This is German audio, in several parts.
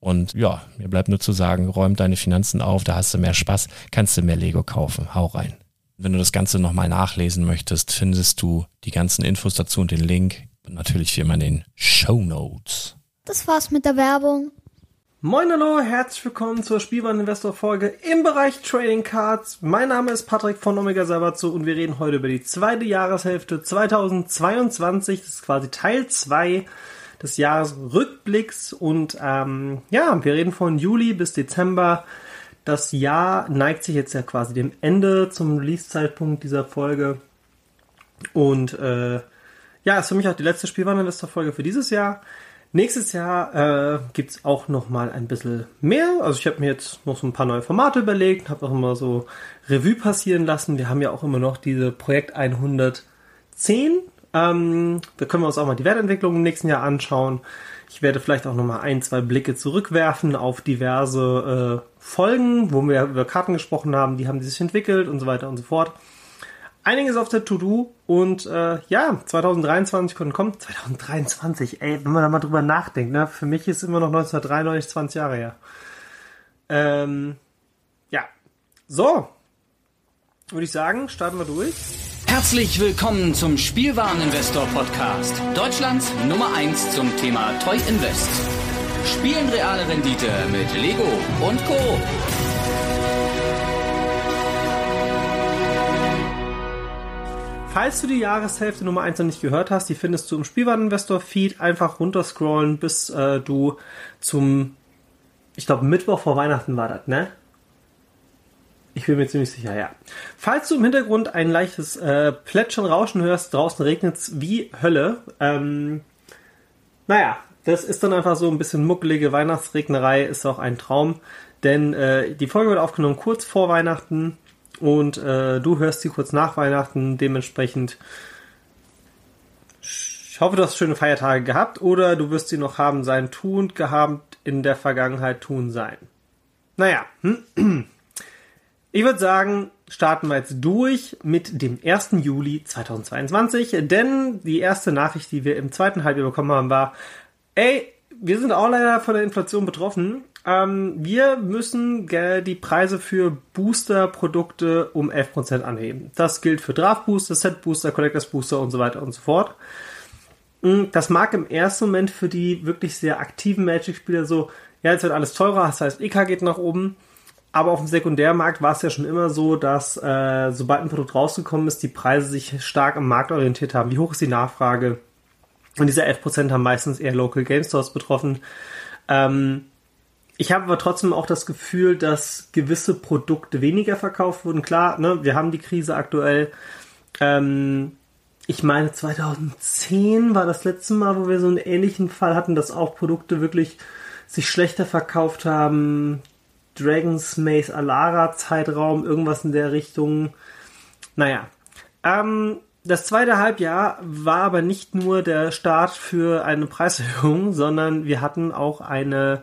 Und ja, mir bleibt nur zu sagen, räum deine Finanzen auf, da hast du mehr Spaß, kannst du mehr Lego kaufen. Hau rein. Wenn du das Ganze nochmal nachlesen möchtest, findest du die ganzen Infos dazu und den Link. Und natürlich wie immer in den Show Notes. Das war's mit der Werbung. Moin hallo, herzlich willkommen zur Spielwareninvestor Folge im Bereich Trading Cards. Mein Name ist Patrick von Omega Sabazo und wir reden heute über die zweite Jahreshälfte 2022. Das ist quasi Teil 2 des Jahresrückblicks und ähm, ja, wir reden von Juli bis Dezember. Das Jahr neigt sich jetzt ja quasi dem Ende zum Release-Zeitpunkt dieser Folge und äh, ja, ist für mich auch die letzte Spielwareninvestor-Folge für dieses Jahr. Nächstes Jahr äh, gibt es auch noch mal ein bisschen mehr. Also ich habe mir jetzt noch so ein paar neue Formate überlegt, habe auch immer so Revue passieren lassen. Wir haben ja auch immer noch diese Projekt 110 ähm, da können wir uns auch mal die Wertentwicklung im nächsten Jahr anschauen. Ich werde vielleicht auch noch mal ein, zwei Blicke zurückwerfen auf diverse äh, Folgen, wo wir über Karten gesprochen haben, die haben sich entwickelt und so weiter und so fort. Einiges auf der To-Do und äh, ja, 2023 können kommen. 2023, ey, wenn man da mal drüber nachdenkt, ne? Für mich ist immer noch 1993 20 Jahre her. Ähm, ja. So. Würde ich sagen, starten wir durch. Herzlich willkommen zum Spielwareninvestor Podcast. Deutschlands Nummer 1 zum Thema Toy Invest. Spielen reale Rendite mit Lego und Co. Falls du die Jahreshälfte Nummer 1 noch nicht gehört hast, die findest du im Spielwareninvestor Feed. Einfach runterscrollen, bis äh, du zum, ich glaube, Mittwoch vor Weihnachten war das, ne? Ich bin mir ziemlich sicher, ja. Falls du im Hintergrund ein leichtes äh, Plätschern, Rauschen hörst, draußen regnet es wie Hölle. Ähm, naja, das ist dann einfach so ein bisschen muckelige Weihnachtsregnerei, ist auch ein Traum. Denn äh, die Folge wird aufgenommen kurz vor Weihnachten und äh, du hörst sie kurz nach Weihnachten. Dementsprechend ich hoffe, du hast schöne Feiertage gehabt oder du wirst sie noch haben sein, tun, gehabt, in der Vergangenheit tun sein. Naja, ich würde sagen, starten wir jetzt durch mit dem 1. Juli 2022, denn die erste Nachricht, die wir im zweiten Halbjahr bekommen haben, war, ey, wir sind auch leider von der Inflation betroffen. Ähm, wir müssen die Preise für Booster-Produkte um 11% anheben. Das gilt für Draft-Booster, Set-Booster, Collectors-Booster und so weiter und so fort. Hm, das mag im ersten Moment für die wirklich sehr aktiven Magic-Spieler so, ja, jetzt wird alles teurer, das heißt, EK geht nach oben. Aber auf dem Sekundärmarkt war es ja schon immer so, dass äh, sobald ein Produkt rausgekommen ist, die Preise sich stark am Markt orientiert haben. Wie hoch ist die Nachfrage? Und diese 11% haben meistens eher Local Game Stores betroffen. Ähm, ich habe aber trotzdem auch das Gefühl, dass gewisse Produkte weniger verkauft wurden. Klar, ne, wir haben die Krise aktuell. Ähm, ich meine, 2010 war das letzte Mal, wo wir so einen ähnlichen Fall hatten, dass auch Produkte wirklich sich schlechter verkauft haben. Dragon's Maze Alara Zeitraum, irgendwas in der Richtung. Naja. Ähm, das zweite Halbjahr war aber nicht nur der Start für eine Preiserhöhung, sondern wir hatten auch eine,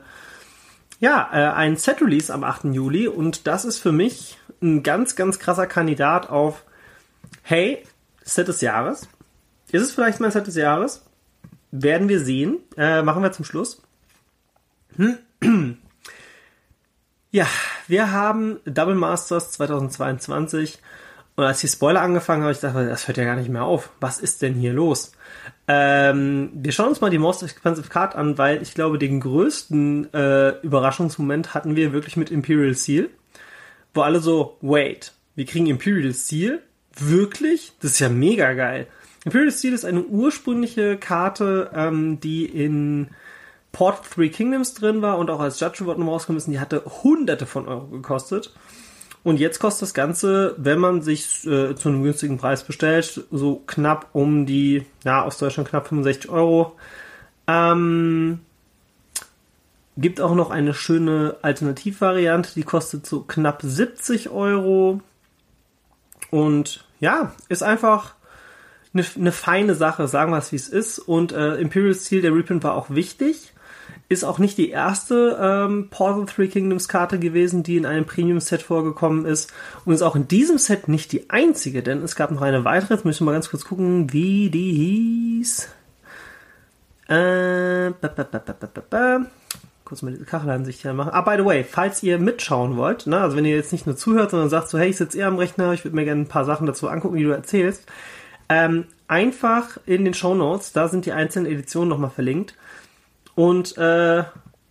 ja, äh, ein Set-Release am 8. Juli und das ist für mich ein ganz, ganz krasser Kandidat auf, hey, Set des Jahres. Ist es vielleicht mein Set des Jahres? Werden wir sehen. Äh, machen wir zum Schluss. Ja, wir haben Double Masters 2022 und als die Spoiler angefangen haben, ich dachte, das hört ja gar nicht mehr auf. Was ist denn hier los? Ähm, wir schauen uns mal die Most Expensive Card an, weil ich glaube, den größten äh, Überraschungsmoment hatten wir wirklich mit Imperial Seal, wo alle so, wait, wir kriegen Imperial Seal Wirklich? Das ist ja mega geil. Imperial Steel ist eine ursprüngliche Karte, ähm, die in Port Three Kingdoms drin war und auch als Judge Award noch rausgekommen ist. Die hatte hunderte von Euro gekostet. Und jetzt kostet das Ganze, wenn man sich äh, zu einem günstigen Preis bestellt, so knapp um die, ja, aus Deutschland knapp 65 Euro. Ähm, gibt auch noch eine schöne Alternativvariante, die kostet so knapp 70 Euro. Und ja, ist einfach eine, eine feine Sache, sagen wir es wie es ist. Und äh, Imperial Steel, der Reprint war auch wichtig. Ist auch nicht die erste ähm, Portal Three Kingdoms Karte gewesen, die in einem Premium Set vorgekommen ist. Und ist auch in diesem Set nicht die einzige, denn es gab noch eine weitere. Jetzt müssen wir mal ganz kurz gucken, wie die hieß. Äh, ba, ba, ba, kurz mal diese Kachelansicht hier machen. Ah, by the way, falls ihr mitschauen wollt, ne, also wenn ihr jetzt nicht nur zuhört, sondern sagt so, hey, ich sitze eher am Rechner, ich würde mir gerne ein paar Sachen dazu angucken, die du erzählst, ähm, einfach in den Show Notes, da sind die einzelnen Editionen nochmal verlinkt. Und, äh,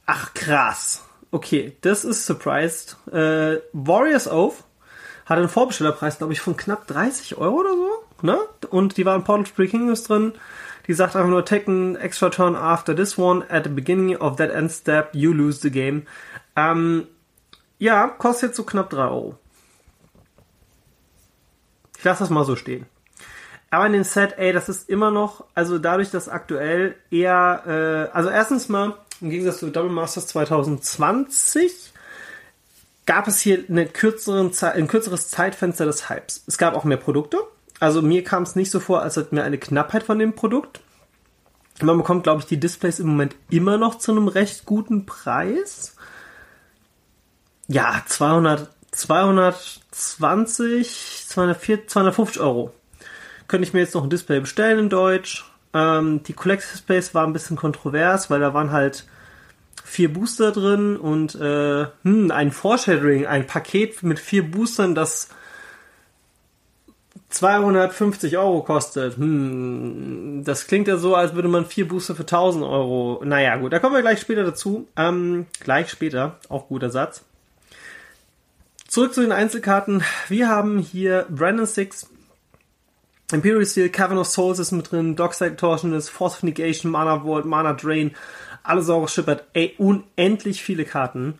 ach krass. Okay, das ist surprised. Äh, Warriors Oath hat einen Vorbestellerpreis, glaube ich, von knapp 30 Euro oder so, ne? Und die waren Portal Free Kingdoms drin. Die sagt einfach nur, take an extra turn after this one. At the beginning of that end step, you lose the game. Ähm, ja, kostet so knapp 3 Euro. Ich lasse das mal so stehen. Aber in dem Set, ey, das ist immer noch, also dadurch, dass aktuell eher, äh, also erstens mal, im Gegensatz zu Double Masters 2020, gab es hier eine kürzeren, ein kürzeres Zeitfenster des Hypes. Es gab auch mehr Produkte. Also mir kam es nicht so vor, als hätten wir eine Knappheit von dem Produkt. Man bekommt, glaube ich, die Displays im Moment immer noch zu einem recht guten Preis. Ja, 200, 220, 240, 250 Euro. Könnte ich mir jetzt noch ein Display bestellen in Deutsch. Ähm, die Collector Displays war ein bisschen kontrovers, weil da waren halt vier Booster drin und äh, hm, ein Foreshadowing, ein Paket mit vier Boostern, das 250 Euro kostet. Hm, das klingt ja so, als würde man vier Booster für 1000 Euro. Naja, gut, da kommen wir gleich später dazu. Ähm, gleich später, auch guter Satz. Zurück zu den Einzelkarten. Wir haben hier Brandon Six, Imperial Steel, Cavern of Souls ist mit drin, Dockside Torsionist, Force of Negation, Mana Vault, Mana Drain, alles Saurus Schippert. Ey, unendlich viele Karten.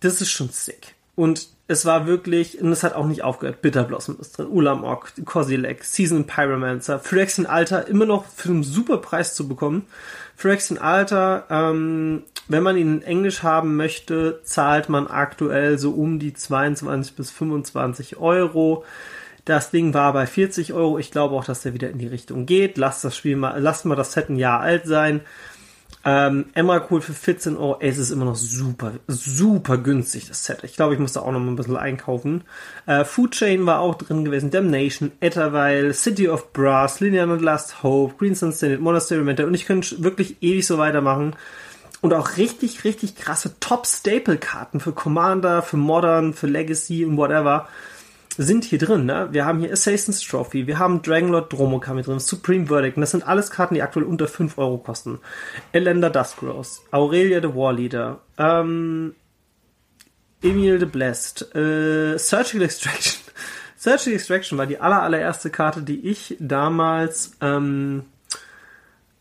Das ist schon sick. Und es war wirklich, und es hat auch nicht aufgehört, Bitterblossom ist drin, Ulamog, Kozilek, Season Pyromancer, Phyrexian Alter immer noch für einen super Preis zu bekommen. Phyrexian Alter, ähm, wenn man ihn in Englisch haben möchte, zahlt man aktuell so um die 22 bis 25 Euro. Das Ding war bei 40 Euro. Ich glaube auch, dass der wieder in die Richtung geht. Lasst das Spiel mal, lasst mal das Set ein Jahr alt sein. Ähm, Emrakul für 14 Euro. Es ist immer noch super, super günstig, das Set. Ich glaube, ich muss da auch noch mal ein bisschen einkaufen. Äh, Food Chain war auch drin gewesen. Damnation, Etterweil, City of Brass, Linear and Last Hope, Greenstone Senate, Monastery Mentor. Und ich könnte wirklich ewig so weitermachen. Und auch richtig, richtig krasse Top-Staple-Karten für Commander, für Modern, für Legacy und whatever sind hier drin. Ne? Wir haben hier Assassin's Trophy, wir haben Dragonlord Dromokami drin, Supreme Verdict. Und das sind alles Karten, die aktuell unter 5 Euro kosten. Elender Duskrose, Aurelia the Warleader, ähm, Emil the Blessed, äh, Surgical Extraction. Surgical Extraction war die aller, allererste Karte, die ich damals ähm,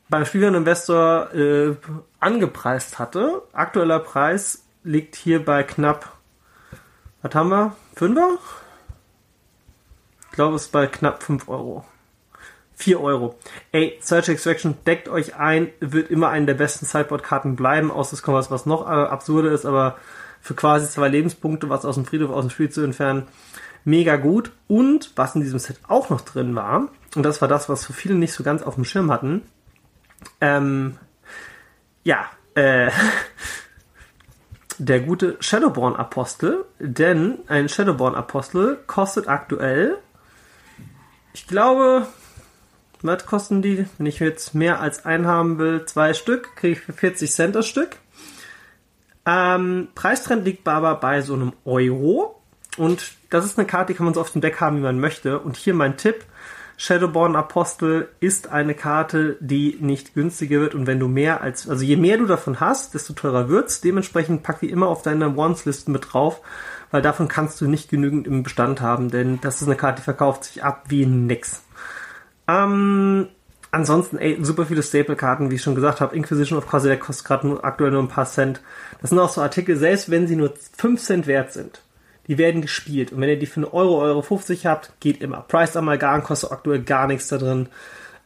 beim Spielern Investor äh, angepreist hatte. Aktueller Preis liegt hier bei knapp, was haben wir? Fünfer? Ich glaube, es ist bei knapp 5 Euro. 4 Euro. Ey, Search Extraction, deckt euch ein, wird immer eine der besten Sideboard-Karten bleiben, außer es kommt was, was noch äh, absurder ist, aber für quasi zwei Lebenspunkte, was aus dem Friedhof aus dem Spiel zu entfernen, mega gut. Und was in diesem Set auch noch drin war, und das war das, was so viele nicht so ganz auf dem Schirm hatten, ähm, ja, äh, der gute Shadowborn Apostel, denn ein Shadowborn Apostel kostet aktuell ich glaube, was kosten die? Wenn ich jetzt mehr als einen haben will, zwei Stück, kriege ich für 40 Cent das Stück. Ähm, Preistrend liegt aber bei so einem Euro. Und das ist eine Karte, die kann man so auf dem Deck haben, wie man möchte. Und hier mein Tipp. Shadowborn Apostel ist eine Karte, die nicht günstiger wird und wenn du mehr als, also je mehr du davon hast, desto teurer wird's. Dementsprechend pack die immer auf deine Wants-Listen mit drauf weil davon kannst du nicht genügend im Bestand haben, denn das ist eine Karte, die verkauft sich ab wie nix. Ähm, ansonsten, ey, super viele Staple-Karten, wie ich schon gesagt habe. Inquisition of Corsair kostet gerade aktuell nur ein paar Cent. Das sind auch so Artikel, selbst wenn sie nur 5 Cent wert sind, die werden gespielt. Und wenn ihr die für einen Euro, Euro 50 habt, geht immer. Price Amalgam kostet aktuell gar nichts da drin.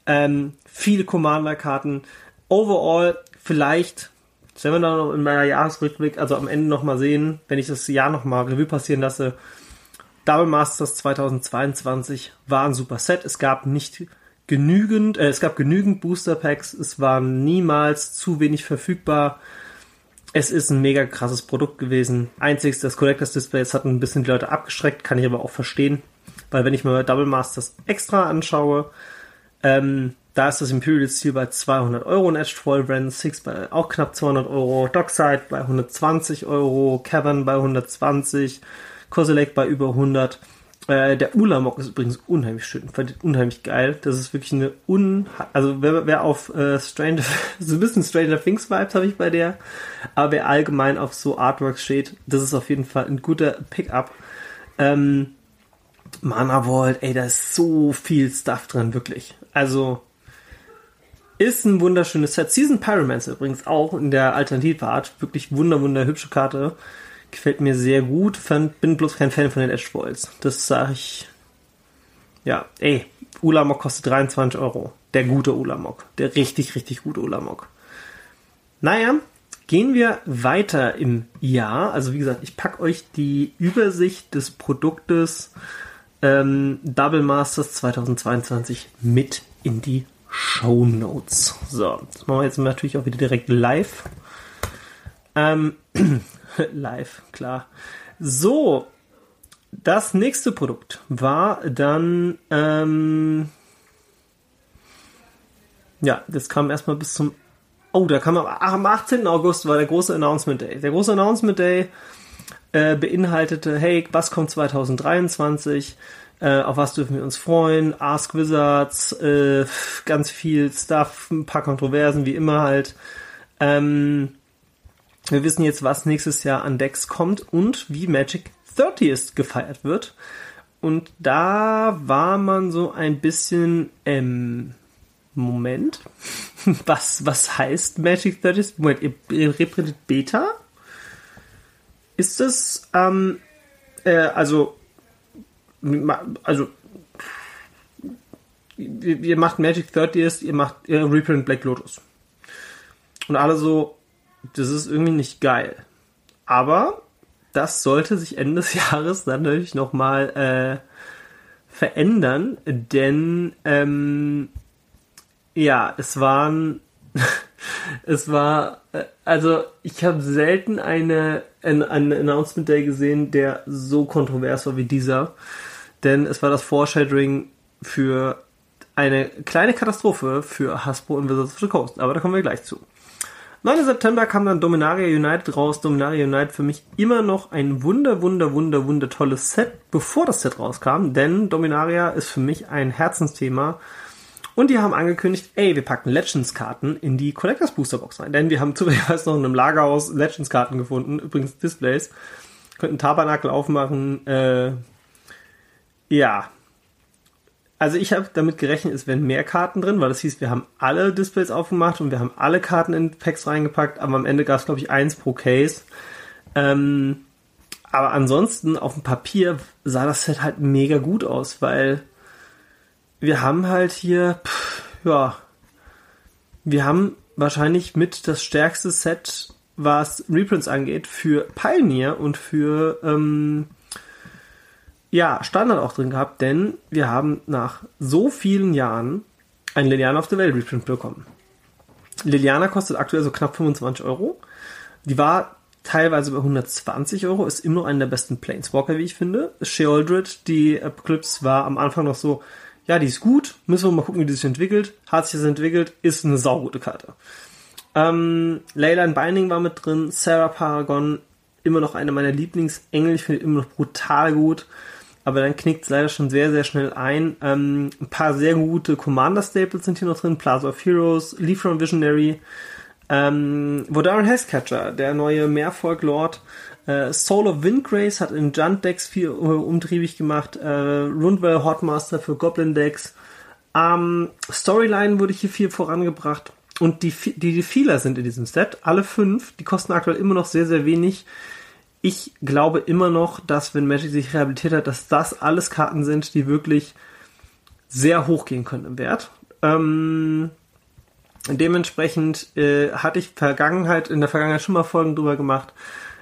Ähm, viele Commander-Karten. Overall vielleicht das werden wir dann in meiner Jahresrückblick, also am Ende nochmal sehen, wenn ich das Jahr nochmal Revue passieren lasse. Double Masters 2022 war ein super Set. Es gab nicht genügend, äh, es gab genügend Booster Packs. Es war niemals zu wenig verfügbar. Es ist ein mega krasses Produkt gewesen. Einziges, das Collectors Display, es hat ein bisschen die Leute abgeschreckt, kann ich aber auch verstehen. Weil wenn ich mir Double Masters extra anschaue, ähm, da ist das Imperial Steel bei 200 Euro in Edgefoil, Brand 6 bei auch knapp 200 Euro, Dockside bei 120 Euro, Cavern bei 120, Kozilek bei über 100. Äh, der Ulamog ist übrigens unheimlich schön, unheimlich geil. Das ist wirklich eine un... Also wer, wer auf äh, Stranger... so ein bisschen Stranger Things Vibes habe ich bei der. Aber wer allgemein auf so Artworks steht, das ist auf jeden Fall ein guter Pickup. Ähm, Mana Vault, ey, da ist so viel Stuff drin, wirklich. Also ist ein wunderschönes Set. Season Pyromancer übrigens auch in der Alternativart. Wirklich wunder, wunder hübsche Karte. Gefällt mir sehr gut. bin bloß kein Fan von den Edge Foils. Das sage ich. Ja, ey, Ulamok kostet 23 Euro. Der gute Ulamok. Der richtig, richtig gute Ulamok. Naja, gehen wir weiter im Jahr. Also wie gesagt, ich packe euch die Übersicht des Produktes ähm, Double Masters 2022 mit in die Show Notes. So, das machen wir jetzt natürlich auch wieder direkt live. Ähm, live, klar. So, das nächste Produkt war dann, ähm, ja, das kam erstmal bis zum, oh, da kam am, am 18. August war der große Announcement Day. Der große Announcement Day äh, beinhaltete, hey, was kommt 2023? Äh, auf was dürfen wir uns freuen? Ask Wizards, äh, ganz viel Stuff, ein paar Kontroversen, wie immer halt. Ähm, wir wissen jetzt, was nächstes Jahr an Decks kommt und wie Magic 30th gefeiert wird. Und da war man so ein bisschen ähm, Moment. Was, was heißt Magic 30th? Moment, ihr, ihr repräsentiert Beta? Ist das, ähm, Äh, also, also, ihr, macht Magic 30th, ihr macht ihr Reprint Black Lotus. Und alle so, das ist irgendwie nicht geil. Aber das sollte sich Ende des Jahres dann natürlich nochmal äh, verändern, denn ähm, ja, es waren es war äh, also ich habe selten eine ein, ein Announcement Day gesehen, der so kontrovers war wie dieser, denn es war das Foreshadowing für eine kleine Katastrophe für Hasbro und Wizards of the Coast, aber da kommen wir gleich zu. 9. September kam dann Dominaria United raus. Dominaria United für mich immer noch ein wunder, wunder, wunder, wunder tolles Set, bevor das Set rauskam, denn Dominaria ist für mich ein Herzensthema. Und die haben angekündigt, ey, wir packen Legends-Karten in die Collectors Booster Box rein. Denn wir haben zufälligerweise noch in einem Lagerhaus Legends-Karten gefunden, übrigens Displays. Könnten Tabernakel aufmachen. Äh, ja, also ich habe damit gerechnet, es wären mehr Karten drin, weil das hieß, wir haben alle Displays aufgemacht und wir haben alle Karten in Packs reingepackt, aber am Ende gab es, glaube ich, eins pro Case. Ähm, aber ansonsten auf dem Papier sah das Set halt mega gut aus, weil wir haben halt hier, pff, ja, wir haben wahrscheinlich mit das stärkste Set, was Reprints angeht, für Pioneer und für ähm, ja, Standard auch drin gehabt, denn wir haben nach so vielen Jahren ein Liliana of the Veil Reprint bekommen. Liliana kostet aktuell so knapp 25 Euro. Die war teilweise bei 120 Euro, ist immer noch einer der besten Planeswalker, wie ich finde. Sheoldred, die Eclipse, war am Anfang noch so, ja, die ist gut, müssen wir mal gucken, wie die sich entwickelt. Hat sich das entwickelt, ist eine saugute Karte. Ähm, Leyline Binding war mit drin, Sarah Paragon, immer noch eine meiner Lieblingsengel, ich finde immer noch brutal gut aber dann knickt es leider schon sehr, sehr schnell ein. Ähm, ein paar sehr gute Commander-Staples sind hier noch drin. Plaza of Heroes, Leaf from Visionary, ähm, Vodaran Hexcatcher, der neue Meervolk-Lord, äh, Soul of Windgrace hat in Junt-Decks viel äh, umtriebig gemacht, äh, Rundwell Hotmaster für Goblin-Decks, ähm, Storyline wurde hier viel vorangebracht. Und die, die Defealer sind in diesem Set, alle fünf, die kosten aktuell immer noch sehr, sehr wenig ich glaube immer noch, dass wenn Magic sich rehabilitiert hat, dass das alles Karten sind, die wirklich sehr hoch gehen können im Wert. Ähm, dementsprechend äh, hatte ich Vergangenheit, in der Vergangenheit schon mal Folgen drüber gemacht.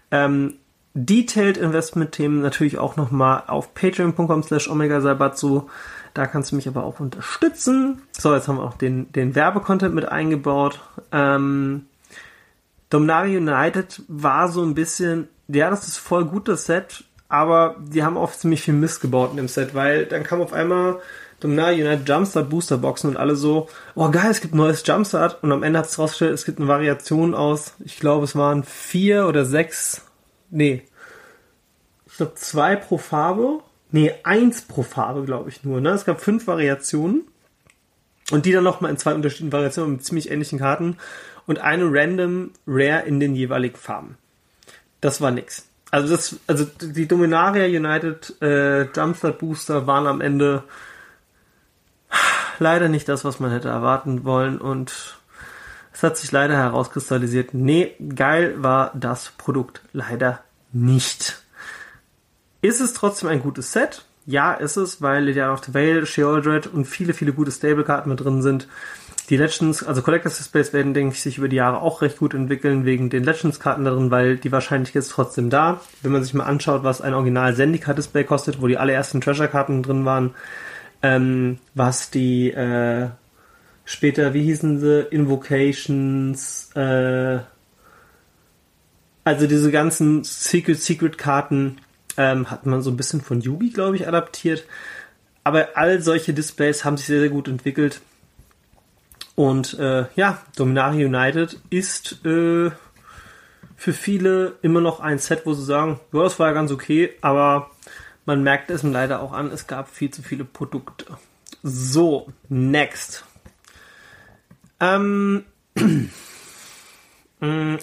Ähm, Detailed Investment-Themen natürlich auch nochmal auf patreon.com slash omega Salbatsu. Da kannst du mich aber auch unterstützen. So, jetzt haben wir auch den, den Werbecontent mit eingebaut. Ähm, Dominaria United war so ein bisschen ja, das ist voll gut, das Set, aber die haben auch ziemlich viel Mist gebaut in dem Set, weil dann kam auf einmal Dominaria United Jumpstart Booster Boxen und alle so, oh geil, es gibt ein neues Jumpstart und am Ende hat es rausgestellt, es gibt eine Variation aus, ich glaube, es waren vier oder sechs, nee, ich glaube zwei pro Farbe, nee, eins pro Farbe, glaube ich nur, ne? Es gab fünf Variationen und die dann nochmal in zwei unterschiedlichen Variationen mit ziemlich ähnlichen Karten und eine random Rare in den jeweiligen Farben das war nix. Also das, also die Dominaria United äh, Jumpstart Booster waren am Ende leider nicht das, was man hätte erwarten wollen und es hat sich leider herauskristallisiert, nee, geil war das Produkt leider nicht. Ist es trotzdem ein gutes Set? Ja, ist es, weil Lydia of the Veil, Sheoldred und viele, viele gute Stable-Karten mit drin sind. Die Legends, also Collectors Displays werden, denke ich, sich über die Jahre auch recht gut entwickeln, wegen den Legends-Karten darin, weil die Wahrscheinlichkeit ist trotzdem da. Wenn man sich mal anschaut, was ein Original Zendika-Display kostet, wo die allerersten Treasure-Karten drin waren, ähm, was die äh, später, wie hießen sie, Invocations, äh, also diese ganzen Secret-Secret-Karten ähm, hat man so ein bisschen von Yugi, glaube ich, adaptiert. Aber all solche Displays haben sich sehr, sehr gut entwickelt. Und äh, ja, Dominaria United ist äh, für viele immer noch ein Set, wo sie sagen, ja, das war ja ganz okay, aber man merkt es leider auch an, es gab viel zu viele Produkte. So, next. Ähm,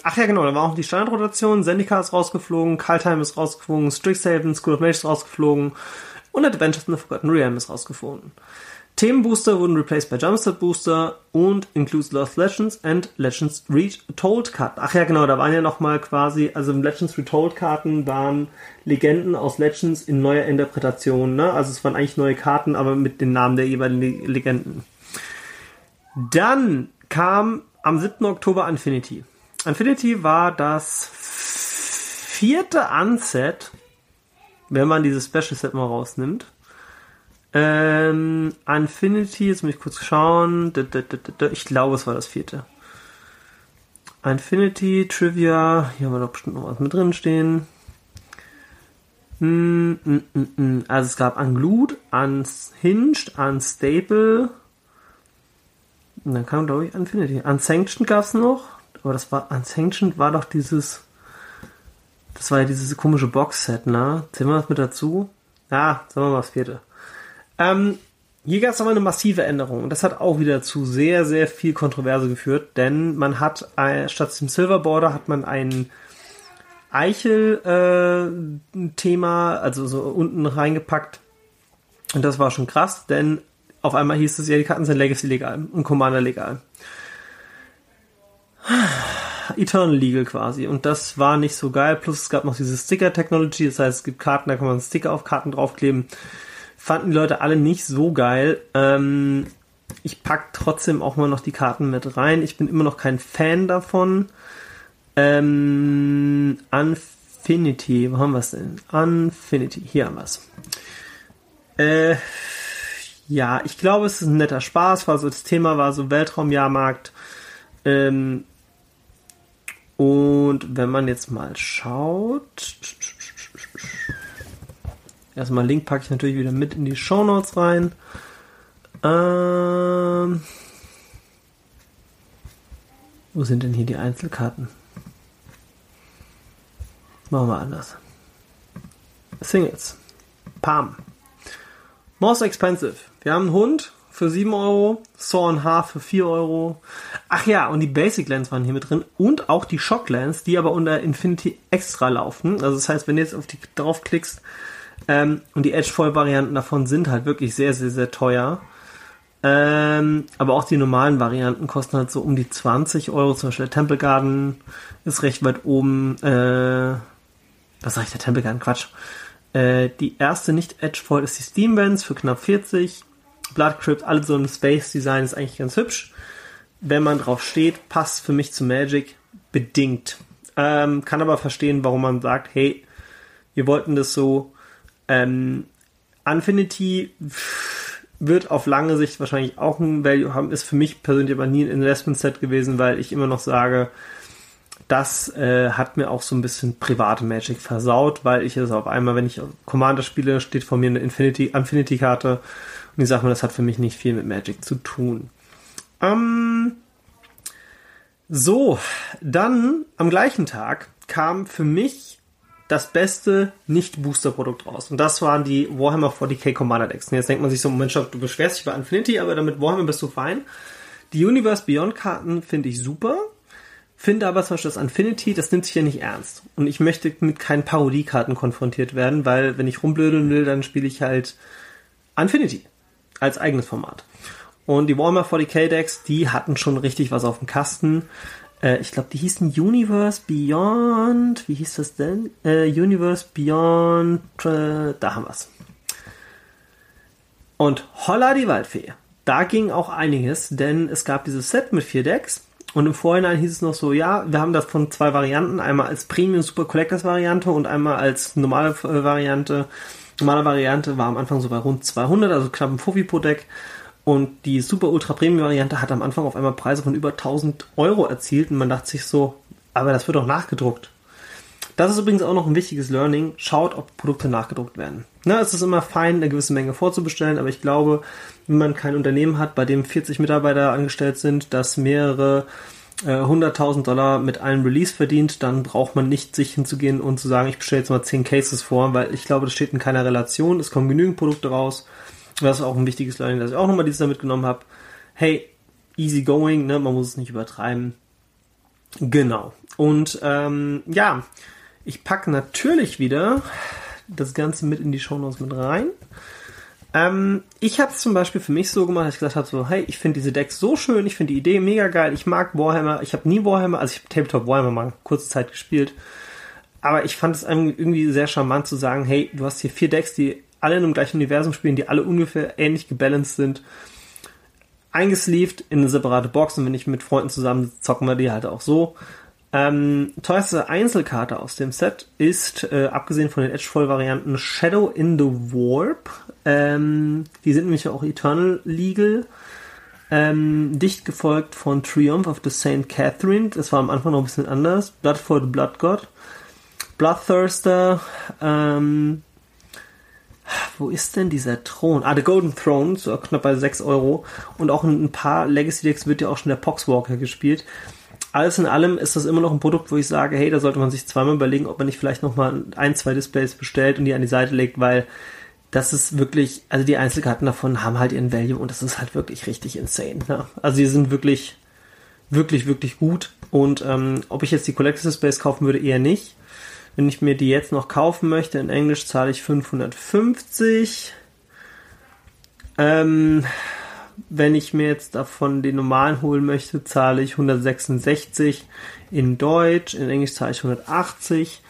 ach ja, genau, da war auch die Standardrotation. Zendika ist rausgeflogen, Kaltheim ist rausgeflogen, Strixhaven, School of Mage ist rausgeflogen und Adventures in the Forgotten Realm ist rausgeflogen. Themenbooster wurden replaced by Jumpstart Booster und includes Lost Legends and Legends Retold Karten. Ach ja, genau, da waren ja nochmal quasi, also Legends Retold Karten waren Legenden aus Legends in neuer Interpretation, ne? Also es waren eigentlich neue Karten, aber mit den Namen der jeweiligen Legenden. Dann kam am 7. Oktober Infinity. Infinity war das vierte Unset, wenn man dieses Special Set mal rausnimmt. Ähm, Infinity, jetzt muss ich kurz schauen. Ich glaube, es war das vierte. Infinity, Trivia, hier haben wir doch bestimmt noch was mit drin stehen. Mm, mm, mm, also es gab Unglued, Unhinged, Unstable. Und dann kam, glaube ich, Infinity. Unsanctioned gab es noch. Aber das war, Unsanctioned war doch dieses, das war ja dieses komische Box-Set, ne? Zählen wir das mit dazu? Ja, sagen wir mal das vierte. Ähm, hier gab es aber eine massive Änderung und das hat auch wieder zu sehr, sehr viel Kontroverse geführt, denn man hat äh, statt dem Silver Border hat man ein Eichel-Thema, äh, also so unten reingepackt. Und das war schon krass, denn auf einmal hieß es ja, die Karten sind Legacy legal und Commander legal. Eternal Legal quasi. Und das war nicht so geil. Plus es gab noch diese Sticker-Technology. Das heißt, es gibt Karten, da kann man Sticker auf Karten draufkleben fanden die Leute alle nicht so geil. Ähm, ich pack trotzdem auch mal noch die Karten mit rein. Ich bin immer noch kein Fan davon. Ähm, Infinity, wo haben wir es denn? Infinity, hier haben wir es. Äh, ja, ich glaube, es ist ein netter Spaß. War so das Thema war so Weltraumjahrmarkt. Ähm, und wenn man jetzt mal schaut, Erstmal Link packe ich natürlich wieder mit in die Show Notes rein. Ähm, wo sind denn hier die Einzelkarten? Machen wir anders. Singles. Pam. Most expensive. Wir haben einen Hund für 7 Euro, Saw and Half für 4 Euro. Ach ja, und die Basic Lens waren hier mit drin und auch die Shock Lens, die aber unter Infinity extra laufen. Also das heißt, wenn du jetzt auf die draufklickst, ähm, und die Edge-Foil-Varianten davon sind halt wirklich sehr, sehr, sehr teuer. Ähm, aber auch die normalen Varianten kosten halt so um die 20 Euro. Zum Beispiel der Temple Garden ist recht weit oben. Äh, was sag ich, der Temple Garden? Quatsch. Äh, die erste nicht Edge Foil ist die Steam Vents für knapp 40. Blood Crypt, alles so ein Space Design ist eigentlich ganz hübsch. Wenn man drauf steht, passt für mich zu Magic bedingt. Ähm, kann aber verstehen, warum man sagt, hey, wir wollten das so ähm, Infinity wird auf lange Sicht wahrscheinlich auch ein Value haben, ist für mich persönlich aber nie ein Investment-Set gewesen, weil ich immer noch sage, das äh, hat mir auch so ein bisschen private Magic versaut, weil ich es auf einmal, wenn ich Commander spiele, steht vor mir eine Infinity, Infinity-Karte und ich sage mir, das hat für mich nicht viel mit Magic zu tun. Ähm, so, dann am gleichen Tag kam für mich das beste Nicht-Booster-Produkt raus. Und das waren die Warhammer 40k Commander Decks. Und jetzt denkt man sich so, Mensch, du beschwerst dich bei Infinity, aber damit Warhammer bist du fein. Die Universe Beyond Karten finde ich super. Finde aber zum Beispiel das Infinity, das nimmt sich ja nicht ernst. Und ich möchte mit keinen Parodiekarten konfrontiert werden, weil wenn ich rumblödeln will, dann spiele ich halt Infinity als eigenes Format. Und die Warhammer 40k Decks, die hatten schon richtig was auf dem Kasten. Äh, ich glaube, die hießen Universe Beyond. Wie hieß das denn? Äh, Universe Beyond. Äh, da haben wir's. Und holla die Waldfee. Da ging auch einiges, denn es gab dieses Set mit vier Decks. Und im Vorhinein hieß es noch so, ja, wir haben das von zwei Varianten, einmal als Premium Super Collectors Variante und einmal als normale äh, Variante. Normale Variante war am Anfang so bei rund 200, also knapp ein Fuffi pro Deck. Und die Super Ultra Premium Variante hat am Anfang auf einmal Preise von über 1000 Euro erzielt und man dachte sich so, aber das wird doch nachgedruckt. Das ist übrigens auch noch ein wichtiges Learning. Schaut, ob Produkte nachgedruckt werden. Na, es ist immer fein, eine gewisse Menge vorzubestellen, aber ich glaube, wenn man kein Unternehmen hat, bei dem 40 Mitarbeiter angestellt sind, das mehrere äh, 100.000 Dollar mit einem Release verdient, dann braucht man nicht sich hinzugehen und zu sagen, ich bestelle jetzt mal 10 Cases vor, weil ich glaube, das steht in keiner Relation. Es kommen genügend Produkte raus das ist auch ein wichtiges Learning, das ich auch nochmal dieses Jahr mitgenommen habe. Hey, easy going, ne? man muss es nicht übertreiben. Genau. Und ähm, ja, ich packe natürlich wieder das Ganze mit in die Shownotes mit rein. Ähm, ich habe es zum Beispiel für mich so gemacht, dass ich gesagt habe, so, hey, ich finde diese Decks so schön, ich finde die Idee mega geil, ich mag Warhammer, ich habe nie Warhammer, also ich habe Tabletop Warhammer mal kurze Zeit gespielt, aber ich fand es irgendwie sehr charmant zu sagen, hey, du hast hier vier Decks, die alle in einem gleichen Universum spielen, die alle ungefähr ähnlich gebalanced sind, eingesleeved in eine separate Box und wenn ich mit Freunden zusammen zocken wir die halt auch so. Ähm, teuerste Einzelkarte aus dem Set ist, äh, abgesehen von den Edgefall-Varianten, Shadow in the Warp. Ähm, die sind nämlich auch Eternal Legal. Ähm, dicht gefolgt von Triumph of the Saint Catherine. Das war am Anfang noch ein bisschen anders. Blood for the Blood God. Bloodthirster. Ähm, wo ist denn dieser Thron? Ah, The Golden Throne, so knapp bei 6 Euro. Und auch in ein paar Legacy-Decks wird ja auch schon der Poxwalker gespielt alles in allem ist das immer noch ein Produkt, wo ich sage, hey, da sollte man sich zweimal überlegen, ob man nicht vielleicht nochmal ein, zwei Displays bestellt und die an die Seite legt, weil das ist wirklich, also die Einzelkarten davon haben halt ihren Value und das ist halt wirklich richtig insane. Ne? Also die sind wirklich, wirklich, wirklich gut. Und ähm, ob ich jetzt die Collectors Displays kaufen würde, eher nicht. Wenn ich mir die jetzt noch kaufen möchte, in Englisch zahle ich 550. Ähm, wenn ich mir jetzt davon den normalen holen möchte, zahle ich 166 in Deutsch, in Englisch zahle ich 180.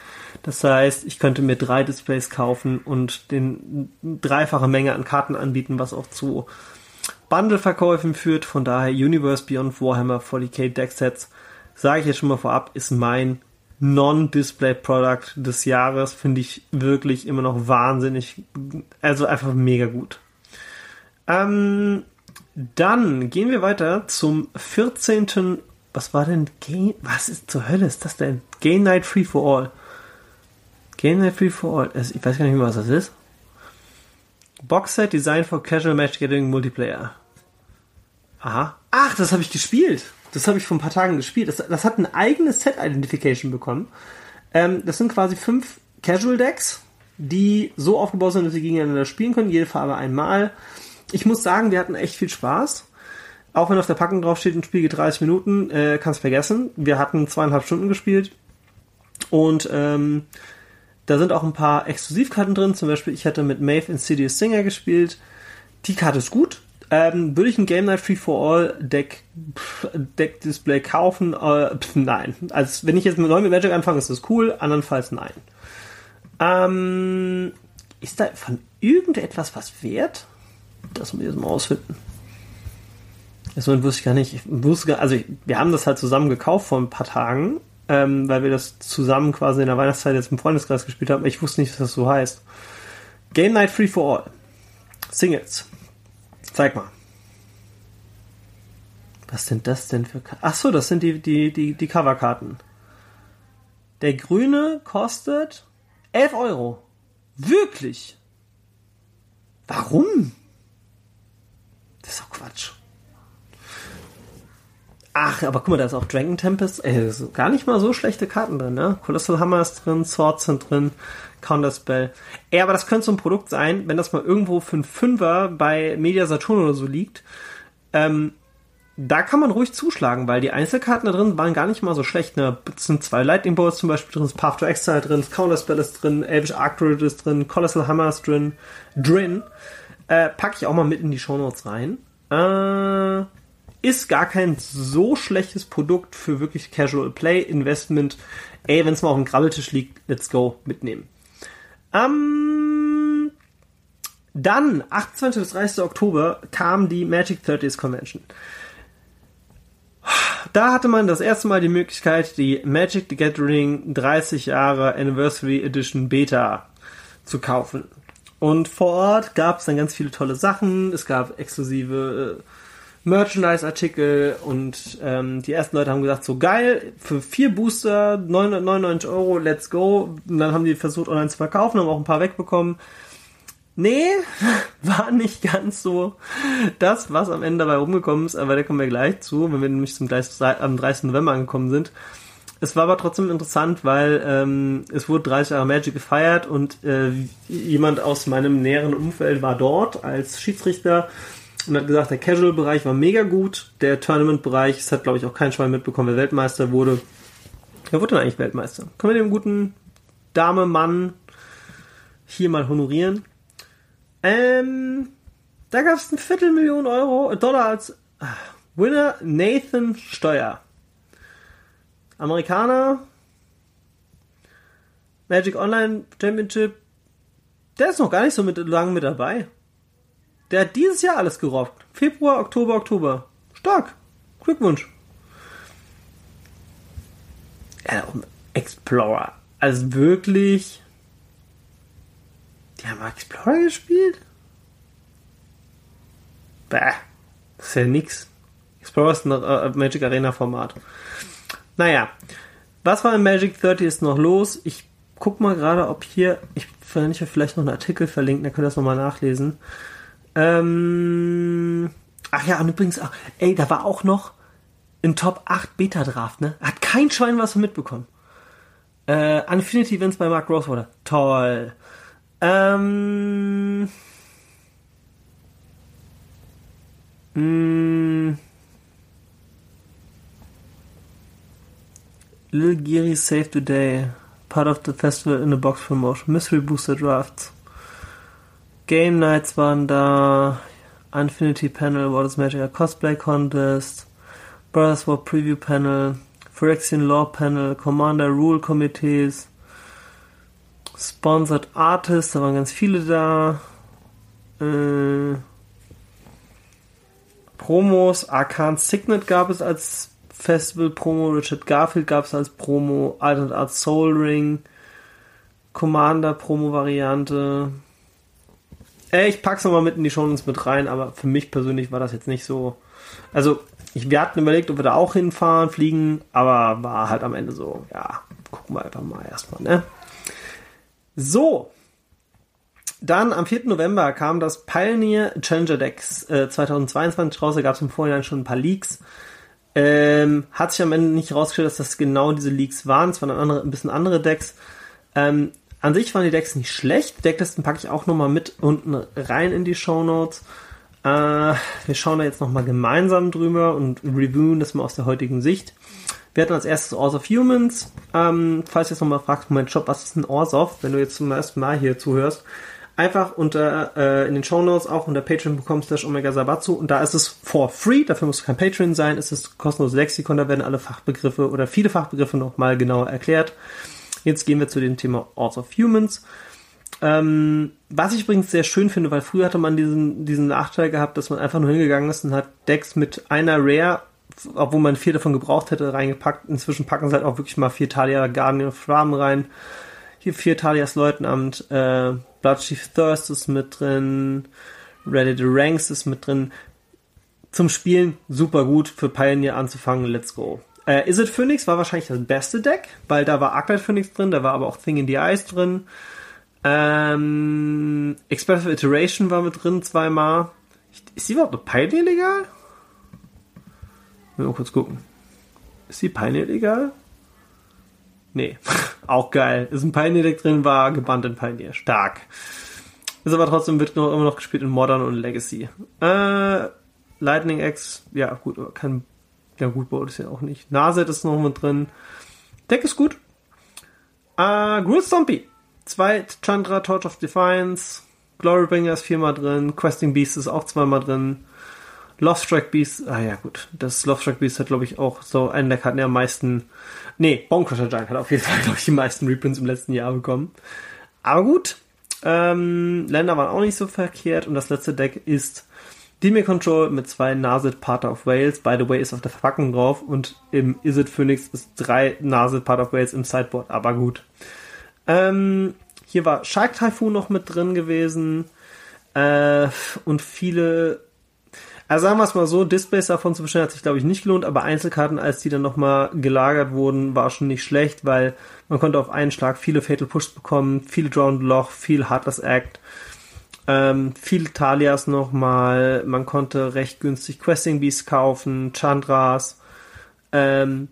Das heißt, ich könnte mir drei Displays kaufen und den dreifache Menge an Karten anbieten, was auch zu Bundle-Verkäufen führt. Von daher Universe Beyond Warhammer 40k Decksets, sage ich jetzt schon mal vorab, ist mein Non-Display-Product des Jahres. Finde ich wirklich immer noch wahnsinnig, also einfach mega gut. Ähm, dann gehen wir weiter zum 14. Was war denn Game? Was ist zur Hölle ist das denn? Game Night Free for All. Game Night Free for All. Ich weiß gar nicht mehr, was das ist. Box Set Design for Casual Match Gathering Multiplayer. Aha. Ach, das habe ich gespielt. Das habe ich vor ein paar Tagen gespielt. Das, das hat ein eigenes Set Identification bekommen. Ähm, das sind quasi fünf Casual Decks, die so aufgebaut sind, dass sie gegeneinander spielen können. Jede Farbe einmal ich muss sagen, wir hatten echt viel Spaß. Auch wenn auf der Packung drauf steht, ein Spiel geht 30 Minuten, äh, kannst vergessen. Wir hatten zweieinhalb Stunden gespielt. Und ähm, da sind auch ein paar Exklusivkarten drin. Zum Beispiel, ich hatte mit Maeve Insidious Singer gespielt. Die Karte ist gut. Ähm, würde ich ein Game Night Free for All Deck, Deck Display kaufen? Äh, pf, nein. Also wenn ich jetzt mit neu mit Magic anfange, ist das cool. Andernfalls nein. Ähm, ist da von irgendetwas was wert? das muss ich jetzt mal ausfinden. Das wusste ich gar nicht. Ich wusste gar, also ich, wir haben das halt zusammen gekauft vor ein paar Tagen, ähm, weil wir das zusammen quasi in der Weihnachtszeit jetzt im Freundeskreis gespielt haben. Ich wusste nicht, dass das so heißt. Game Night Free for All. Singles. Zeig mal. Was sind das denn für Karten? Ach so, das sind die, die, die, die Coverkarten. Der grüne kostet 11 Euro. Wirklich? Warum? Das ist doch Quatsch. Ach, aber guck mal, da ist auch Dragon Tempest. Ey, gar nicht mal so schlechte Karten drin, ne? Colossal Hammer ist drin, Swords sind drin, Counterspell. Ey, aber das könnte so ein Produkt sein, wenn das mal irgendwo für einen Fünfer bei Media Saturn oder so liegt. Ähm, da kann man ruhig zuschlagen, weil die Einzelkarten da drin waren gar nicht mal so schlecht. Ne? Es sind zwei Lightning Bolts zum Beispiel drin, Path to Exile drin, Counterspell ist drin, Elvish Arcturic ist drin, Colossal Hammer ist drin, Drin. Äh, packe ich auch mal mit in die Shownotes rein. Äh, ist gar kein so schlechtes Produkt für wirklich Casual Play Investment. Ey, wenn es mal auf dem Grabbeltisch liegt, let's go, mitnehmen. Ähm, dann, 28. bis 30. Oktober, kam die Magic 30s Convention. Da hatte man das erste Mal die Möglichkeit, die Magic the Gathering 30 Jahre Anniversary Edition Beta zu kaufen. Und vor Ort gab es dann ganz viele tolle Sachen. Es gab exklusive äh, Merchandise-Artikel und ähm, die ersten Leute haben gesagt, so geil, für vier Booster 999 Euro, let's go. Und dann haben die versucht online zu verkaufen, haben auch ein paar wegbekommen. Nee, war nicht ganz so das, was am Ende dabei rumgekommen ist, aber da kommen wir gleich zu, wenn wir nämlich zum 30, am 30. November angekommen sind. Es war aber trotzdem interessant, weil ähm, es wurde 30 Jahre Magic gefeiert und äh, jemand aus meinem näheren Umfeld war dort als Schiedsrichter und hat gesagt, der Casual-Bereich war mega gut, der Tournament-Bereich, es hat glaube ich auch kein Schwein mitbekommen, wer Weltmeister wurde. Wer wurde denn eigentlich Weltmeister? Können wir den guten Dame, Mann hier mal honorieren? Ähm, da gab es ein Viertelmillion Euro, Dollar als ah, Winner Nathan Steuer. Amerikaner. Magic Online Championship. Der ist noch gar nicht so mit, lang mit dabei. Der hat dieses Jahr alles gerockt. Februar, Oktober, Oktober. Stark. Glückwunsch. Ja, Explorer. Also wirklich. Die haben Explorer gespielt? Bäh. Das ist ja nix. Explorer ist ein äh, Magic Arena Format. Naja. Was war in Magic 30 ist noch los? Ich guck mal gerade, ob hier, ich kann ich vielleicht noch einen Artikel verlinken, da könnt ihr das nochmal nachlesen. Ähm, ach ja, und übrigens, ach, ey, da war auch noch ein Top 8 Beta Draft, ne? Hat kein Schwein was von mitbekommen. Äh, Infinity Events bei Mark Rosewater. Toll. Ähm. Mh, mm. Lil Geary Save Today. Part of the Festival in a Box Promotion. Mystery Booster Drafts. Game Nights waren da. Infinity Panel, What is Magic, Cosplay Contest. Brothers War Preview Panel. Phyrexian Law Panel. Commander Rule Committees. Sponsored Artists, da waren ganz viele da. Äh, Promos, Arcan Signet gab es als Festival-Promo, Richard Garfield gab es als Promo, Alternate Art Soul Ring, Commander-Promo-Variante. Ich pack's nochmal mit in die Shownotes mit rein, aber für mich persönlich war das jetzt nicht so. Also, ich, wir hatten überlegt, ob wir da auch hinfahren, fliegen, aber war halt am Ende so, ja, gucken wir einfach mal erstmal, ne? So. Dann am 4. November kam das Pioneer Challenger Decks äh, 2022 raus. Da gab es im Vorhinein schon ein paar Leaks. Ähm, hat sich am Ende nicht herausgestellt, dass das genau diese Leaks waren. Es waren andere, ein bisschen andere Decks. Ähm, an sich waren die Decks nicht schlecht. Decklisten packe ich auch nochmal mit unten rein in die Show Notes. Äh, wir schauen da jetzt nochmal gemeinsam drüber und reviewen das mal aus der heutigen Sicht. Wir hatten als erstes Ors of Humans. Ähm, falls du jetzt nochmal fragst, Moment, Shop, was ist ein Ors of, wenn du jetzt zum ersten Mal hier zuhörst, einfach unter äh, in den Show Notes auch unter patreon.com slash omega sabatsu und da ist es for free, dafür musst du kein Patreon sein, es ist kostenloses Lexikon, da werden alle Fachbegriffe oder viele Fachbegriffe nochmal genauer erklärt. Jetzt gehen wir zu dem Thema Ors of Humans. Ähm, was ich übrigens sehr schön finde, weil früher hatte man diesen, diesen Nachteil gehabt, dass man einfach nur hingegangen ist und hat Decks mit einer Rare obwohl man vier davon gebraucht hätte, reingepackt. Inzwischen packen sie halt auch wirklich mal vier Talia Guardian of Ramen rein. Hier vier Talias Leutnant, äh, Bloodchief Thirst ist mit drin, Ready to Ranks ist mit drin. Zum Spielen super gut für Pioneer anzufangen, let's go. Äh, Is It Phoenix war wahrscheinlich das beste Deck, weil da war Arclight Phoenix drin, da war aber auch Thing in the Eyes drin. Ähm, Expressive Iteration war mit drin zweimal. Ist die überhaupt eine Pioneer legal? Mal kurz gucken. Ist die Pioneer egal? Nee, auch geil. Ist ein Pioneer-Deck drin, war gebannt in Pioneer. Stark. Ist aber trotzdem, wird noch, immer noch gespielt in Modern und Legacy. Äh, Lightning X, ja gut, kann, ja gut, Board ist ja auch nicht. Naset ist noch mit drin. Deck ist gut. Äh, Gruul Stompy. Zwei Chandra, Torch of Defiance. Glorybringer ist viermal drin. Questing Beast ist auch zweimal drin. Lovestrike Beast, ah ja gut, das Lovestrike Beast hat glaube ich auch so, ein Deck hat ja am meisten, nee, Bonecrusher Giant hat auf jeden Fall glaube ich die meisten Reprints im letzten Jahr bekommen. Aber gut, ähm, Länder waren auch nicht so verkehrt und das letzte Deck ist Demir Control mit zwei Naset Pater of Wales. By the way, ist auf der Verpackung drauf und im Is It Phoenix ist drei Naset Pater of Wales im Sideboard, aber gut. Ähm, hier war Shark Typhoon noch mit drin gewesen äh, und viele also sagen wir es mal so, Displays davon zu bestellen hat sich, glaube ich, nicht gelohnt, aber Einzelkarten, als die dann nochmal gelagert wurden, war schon nicht schlecht, weil man konnte auf einen Schlag viele Fatal Pushs bekommen, viel Drowned Loch, viel Heartless Act, ähm, viel Talias nochmal, man konnte recht günstig Questing Beasts kaufen, Chandras, ähm,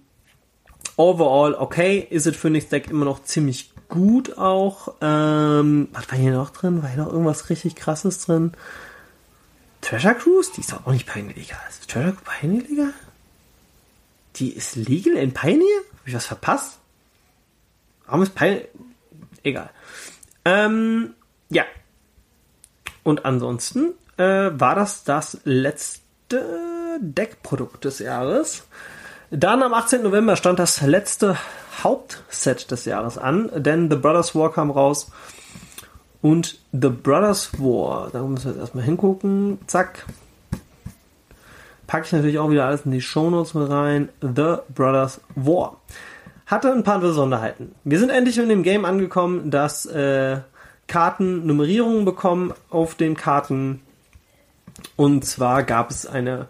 overall okay, ist it Phoenix Deck immer noch ziemlich gut auch, ähm, was war hier noch drin? War hier noch irgendwas richtig krasses drin? Treasure Cruise? Die ist doch auch nicht Pioneer legal. Ist Treasure Cruise Pioneer legal? Die ist legal in Pioneer? Hab ich was verpasst? Warum ist Pioneer... Egal. Ähm, ja. Und ansonsten äh, war das das letzte Deckprodukt des Jahres. Dann am 18. November stand das letzte Hauptset des Jahres an, denn The Brothers War kam raus. Und The Brothers War, da müssen wir jetzt erstmal hingucken. Zack. Packe ich natürlich auch wieder alles in die Shownotes mit rein. The Brothers War. Hatte ein paar Besonderheiten. Wir sind endlich in dem Game angekommen, dass äh, Karten Nummerierungen bekommen auf den Karten. Und zwar gab es eine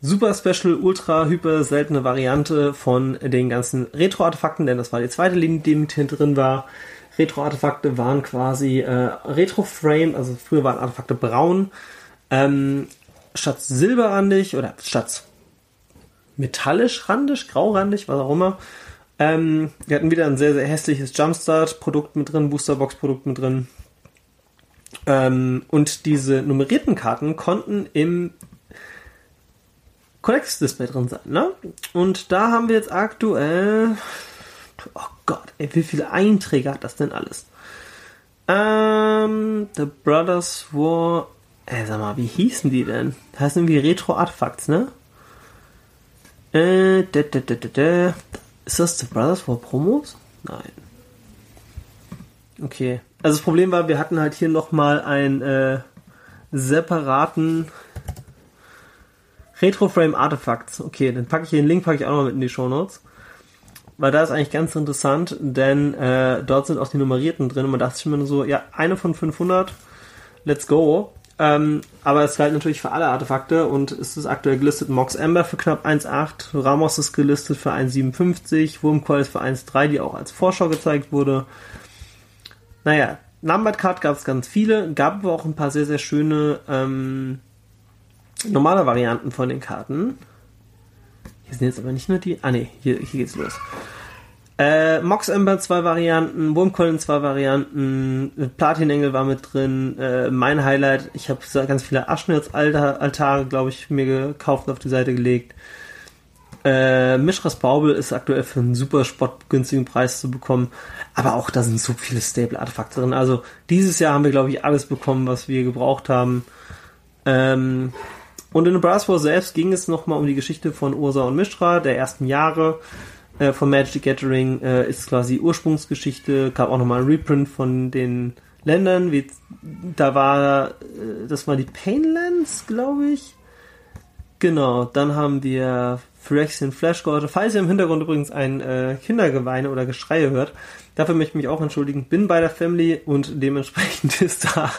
super special, ultra, hyper seltene Variante von den ganzen Retro-Artefakten, denn das war die zweite Linie, die mit drin war. Retro-Artefakte waren quasi äh, Retro-Frame, also früher waren Artefakte braun, ähm, statt silberrandig oder statt metallisch randig, graurandig, was auch immer. Ähm, wir hatten wieder ein sehr, sehr hässliches Jumpstart-Produkt mit drin, Boosterbox-Produkt mit drin. Ähm, und diese nummerierten Karten konnten im Collectors Display drin sein, ne? Und da haben wir jetzt aktuell, oh Gott, ey, wie viele Einträge hat das denn alles? Ähm, The Brothers War, ey, sag mal, wie hießen die denn? Das heißt irgendwie Retro Artifacts, ne? Äh, da, da, da, da, da. Ist das The Brothers War Promos? Nein. Okay. Also das Problem war, wir hatten halt hier nochmal einen äh, separaten Retroframe Artifacts. Okay, dann packe ich hier den Link, packe ich auch noch mit in die Show Notes. Weil da ist eigentlich ganz interessant, denn äh, dort sind auch die Nummerierten drin und man dachte sich immer nur so, ja, eine von 500, let's go. Ähm, aber es galt natürlich für alle Artefakte und es ist aktuell gelistet Mox Ember für knapp 1,8, Ramos ist gelistet für 1,57, Wurmcoil ist für 1,3, die auch als Vorschau gezeigt wurde. Naja, Numbered Card gab es ganz viele, gab aber auch ein paar sehr, sehr schöne ähm, normale Varianten von den Karten. Hier sind jetzt aber nicht nur die. Ah ne, hier, hier geht's los. Äh, Mox Ember zwei Varianten, Wurmcolin zwei Varianten, Platin Engel war mit drin. Äh, mein Highlight, ich habe ganz viele Aschnitz-Altare, glaube ich, mir gekauft und auf die Seite gelegt. Äh, Mischras Baubel ist aktuell für einen super sportgünstigen Preis zu bekommen. Aber auch da sind so viele Stable-Artefakte drin. Also dieses Jahr haben wir, glaube ich, alles bekommen, was wir gebraucht haben. Ähm, und in The Brass War selbst ging es nochmal um die Geschichte von Ursa und Mishra der ersten Jahre äh, von Magic Gathering. Äh, ist quasi Ursprungsgeschichte, gab auch nochmal ein Reprint von den Ländern. Wie, da war, äh, das war die Painlands, glaube ich. Genau, dann haben wir Phyrexian Flash Gold. Falls ihr im Hintergrund übrigens ein äh, Kindergeweine oder Geschreie hört, dafür möchte ich mich auch entschuldigen. Bin bei der Family und dementsprechend ist da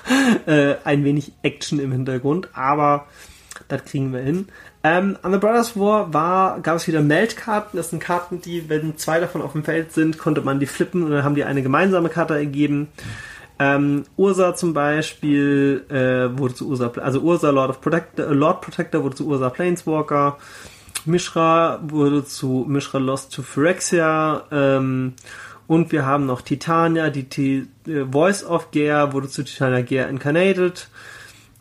äh, ein wenig Action im Hintergrund, aber das kriegen wir hin. Ähm, an The Brothers War war, gab es wieder Meldkarten. Das sind Karten, die, wenn zwei davon auf dem Feld sind, konnte man die flippen und dann haben die eine gemeinsame Karte ergeben. Ähm, Ursa zum Beispiel äh, wurde zu Ursa, also Ursa Lord of Protector, äh, Lord Protector wurde zu Ursa Planeswalker. Mishra wurde zu Mishra Lost to Phyrexia. Ähm, und wir haben noch Titania, die T äh, Voice of Gear wurde zu Titania Gear Incarnated.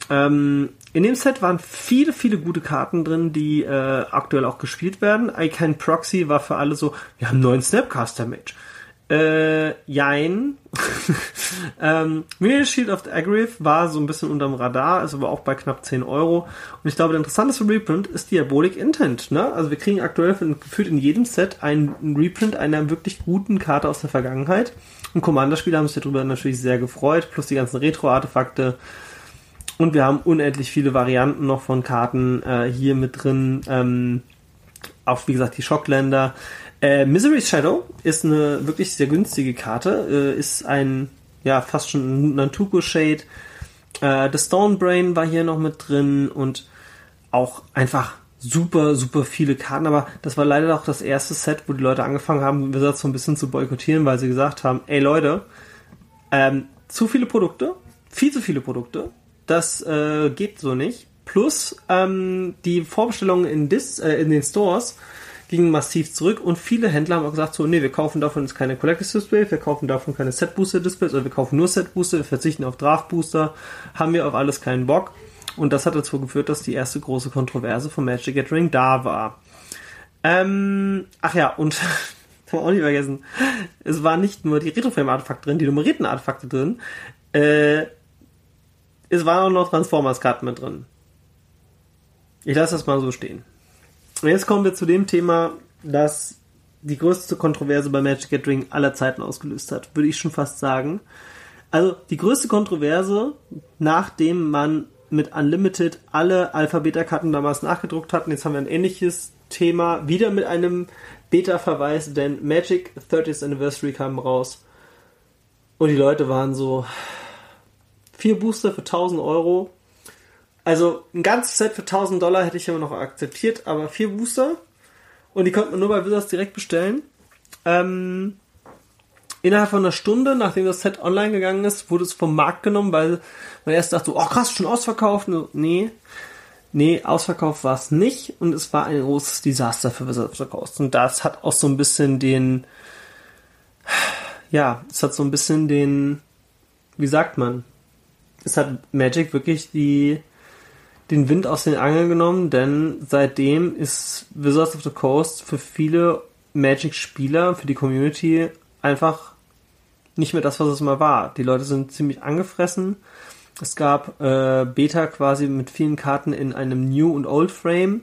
Ähm, in dem Set waren viele, viele gute Karten drin, die äh, aktuell auch gespielt werden. Icon Proxy war für alle so, wir haben neuen Snapcaster Mage. Äh, jein. ähm, Mirror Shield of the Agriff war so ein bisschen unterm Radar, ist aber auch bei knapp 10 Euro. Und ich glaube, der interessanteste Reprint ist Diabolic Intent. Ne? Also wir kriegen aktuell gefühlt in jedem Set einen Reprint einer wirklich guten Karte aus der Vergangenheit. Und Commander-Spieler haben sich darüber natürlich sehr gefreut, plus die ganzen Retro-Artefakte. Und wir haben unendlich viele Varianten noch von Karten äh, hier mit drin. Ähm, auch wie gesagt die Schockländer. Äh, Misery's Shadow ist eine wirklich sehr günstige Karte. Äh, ist ein, ja, fast schon ein Nantuko Shade. Äh, The Stone Brain war hier noch mit drin und auch einfach super, super viele Karten. Aber das war leider auch das erste Set, wo die Leute angefangen haben, Wizards so ein bisschen zu boykottieren, weil sie gesagt haben, ey Leute, ähm, zu viele Produkte, viel zu viele Produkte das äh, geht so nicht. Plus ähm, die Vorbestellungen in, Dis, äh, in den Stores gingen massiv zurück und viele Händler haben auch gesagt so, nee, wir kaufen davon jetzt keine Collectors Display, wir kaufen davon keine Set Booster Displays oder wir kaufen nur Set Booster, wir verzichten auf Draft Booster, haben wir auf alles keinen Bock. Und das hat dazu geführt, dass die erste große Kontroverse von Magic Gathering da war. Ähm, ach ja, und haben wir auch nicht vergessen. Es war nicht nur die Retroframe-Artefakte drin, die nummerierten Artefakte drin. Äh, es waren auch noch Transformers-Karten mit drin. Ich lasse das mal so stehen. Und jetzt kommen wir zu dem Thema, das die größte Kontroverse bei Magic Gathering aller Zeiten ausgelöst hat, würde ich schon fast sagen. Also die größte Kontroverse, nachdem man mit Unlimited alle Alpha-Beta-Karten damals nachgedruckt hat, und jetzt haben wir ein ähnliches Thema, wieder mit einem Beta-Verweis, denn Magic 30th Anniversary kam raus. Und die Leute waren so, vier Booster für 1000 Euro. Also ein ganzes Set für 1000 Dollar hätte ich immer noch akzeptiert, aber vier Booster und die konnte man nur bei Wizards direkt bestellen. Ähm, innerhalb von einer Stunde, nachdem das Set online gegangen ist, wurde es vom Markt genommen, weil man erst dachte, oh krass, schon ausverkauft. Nee, nee, ausverkauft war es nicht und es war ein großes Desaster für Wizards of the Coast. Und das hat auch so ein bisschen den, ja, es hat so ein bisschen den, wie sagt man, es hat Magic wirklich die den Wind aus den Angeln genommen, denn seitdem ist Wizards of the Coast für viele Magic-Spieler, für die Community einfach nicht mehr das, was es mal war. Die Leute sind ziemlich angefressen. Es gab äh, Beta quasi mit vielen Karten in einem New und Old Frame,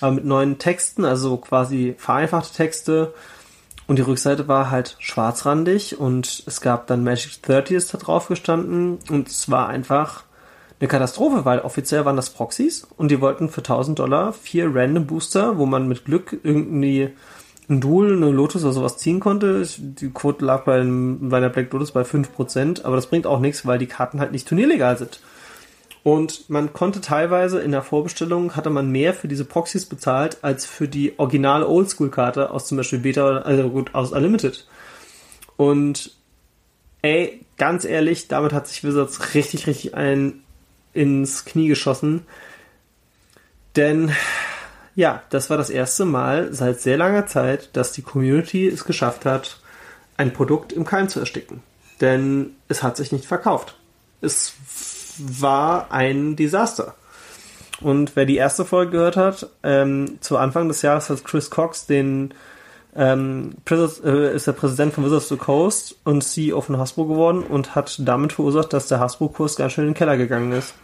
aber mit neuen Texten, also quasi vereinfachte Texte. Und die Rückseite war halt schwarzrandig und es gab dann Magic 30 da drauf gestanden und es war einfach eine Katastrophe, weil offiziell waren das Proxys und die wollten für 1000 Dollar vier Random Booster, wo man mit Glück irgendwie ein Duel, eine Lotus oder sowas ziehen konnte. Die Quote lag bei, bei der Black Lotus bei 5%, aber das bringt auch nichts, weil die Karten halt nicht turnierlegal sind. Und man konnte teilweise in der Vorbestellung hatte man mehr für diese Proxys bezahlt als für die originale Oldschool-Karte aus zum Beispiel Beta, also gut, aus Unlimited. Und ey, ganz ehrlich, damit hat sich Wizards richtig, richtig ein ins Knie geschossen. Denn ja, das war das erste Mal seit sehr langer Zeit, dass die Community es geschafft hat, ein Produkt im Keim zu ersticken. Denn es hat sich nicht verkauft. Es war ein Desaster. Und wer die erste Folge gehört hat, ähm, zu Anfang des Jahres hat Chris Cox den ähm, äh, ist der Präsident von Wizards of the Coast und CEO von Hasbro geworden und hat damit verursacht, dass der Hasbro-Kurs ganz schön in den Keller gegangen ist.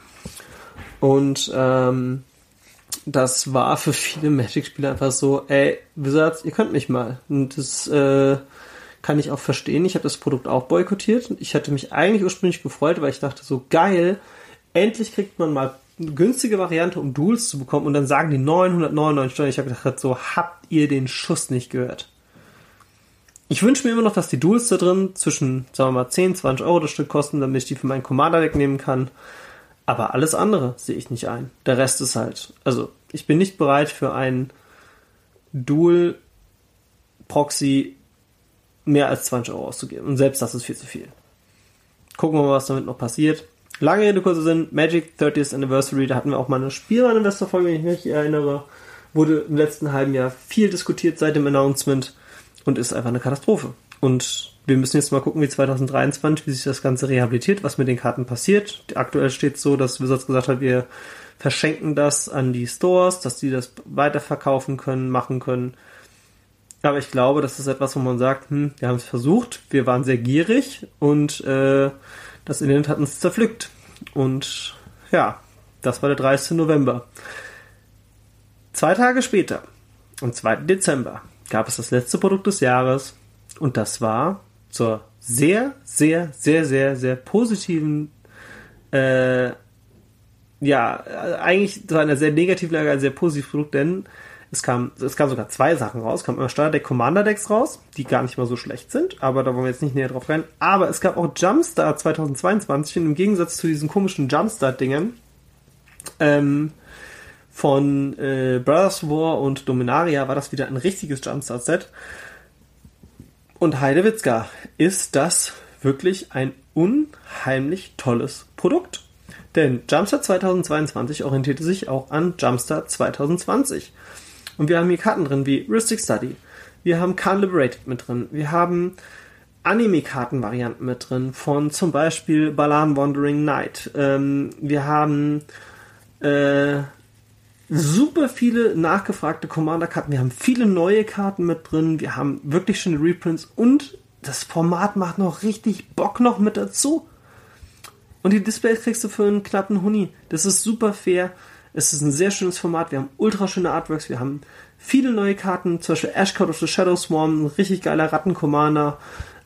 Und ähm, das war für viele Magic-Spieler einfach so, ey, Wizards, ihr könnt mich mal. Und das äh, kann ich auch verstehen. Ich habe das Produkt auch boykottiert. Ich hatte mich eigentlich ursprünglich gefreut, weil ich dachte so, geil, endlich kriegt man mal eine günstige Variante, um Duels zu bekommen. Und dann sagen die 999 Steuern. Ich habe gedacht, so, habt ihr den Schuss nicht gehört? Ich wünsche mir immer noch, dass die Duels da drin zwischen, sagen wir mal, 10, 20 Euro das Stück kosten, damit ich die für meinen Commander-Deck nehmen kann. Aber alles andere sehe ich nicht ein. Der Rest ist halt, also ich bin nicht bereit für ein Dual Proxy mehr als 20 Euro auszugeben. Und selbst das ist viel zu viel. Gucken wir mal, was damit noch passiert. Lange Rede, kurzer Sinn. Magic 30th Anniversary, da hatten wir auch mal eine Spielwareninvestor-Folge, wenn ich mich erinnere. Wurde im letzten halben Jahr viel diskutiert seit dem Announcement und ist einfach eine Katastrophe. Und wir müssen jetzt mal gucken, wie 2023, wie sich das Ganze rehabilitiert, was mit den Karten passiert. Aktuell steht es so, dass Wizards gesagt hat, wir verschenken das an die Stores, dass die das weiterverkaufen können, machen können. Aber ich glaube, das ist etwas, wo man sagt, hm, wir haben es versucht, wir waren sehr gierig und äh, das Internet hat uns zerpflückt. Und ja, das war der 30. November. Zwei Tage später, am 2. Dezember, gab es das letzte Produkt des Jahres und das war zur sehr, sehr, sehr, sehr, sehr positiven, äh, ja, eigentlich zu einer sehr negativen Lage ein sehr positives Produkt, denn es kam, es kam sogar zwei Sachen raus. Es kam immer Starterdeck Commander Decks raus, die gar nicht mal so schlecht sind, aber da wollen wir jetzt nicht näher drauf rein. Aber es gab auch Jumpstart 2022 und im Gegensatz zu diesen komischen Jumpstart-Dingen, ähm, von äh, Brothers War und Dominaria war das wieder ein richtiges Jumpstart-Set. Und Heidewitzka ist das wirklich ein unheimlich tolles Produkt. Denn Jumpstart 2022 orientierte sich auch an Jumpstart 2020. Und wir haben hier Karten drin wie Ristic Study. Wir haben Khan Liberated mit drin. Wir haben Anime-Karten-Varianten mit drin von zum Beispiel Balan Wandering Knight. Ähm, wir haben äh, super viele nachgefragte Commander-Karten. Wir haben viele neue Karten mit drin. Wir haben wirklich schöne Reprints und das Format macht noch richtig Bock noch mit dazu. Und die Displays kriegst du für einen knappen Huni. Das ist super fair. Es ist ein sehr schönes Format. Wir haben ultra schöne Artworks. Wir haben viele neue Karten. Zum Beispiel Ashcode of the Shadow Swarm, ein richtig geiler Ratten-Commander.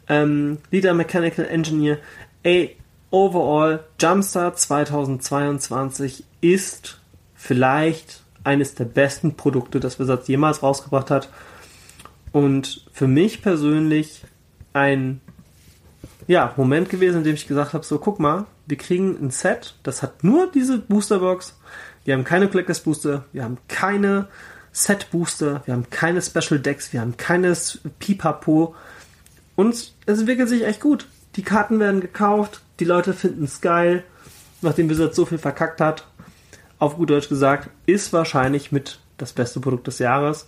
Ähm, Leader Mechanical Engineer. Ey, overall, Jumpstart 2022 ist vielleicht eines der besten Produkte, das Wizards jemals rausgebracht hat. Und für mich persönlich ein ja, Moment gewesen, in dem ich gesagt habe, so guck mal, wir kriegen ein Set, das hat nur diese Boosterbox. Wir haben keine Collectors Booster, wir haben keine Set Booster, wir haben keine Special Decks, wir haben keines Pipapo. Und es entwickelt sich echt gut. Die Karten werden gekauft, die Leute finden es geil, nachdem Wizards so viel verkackt hat. Auf gut Deutsch gesagt, ist wahrscheinlich mit das beste Produkt des Jahres.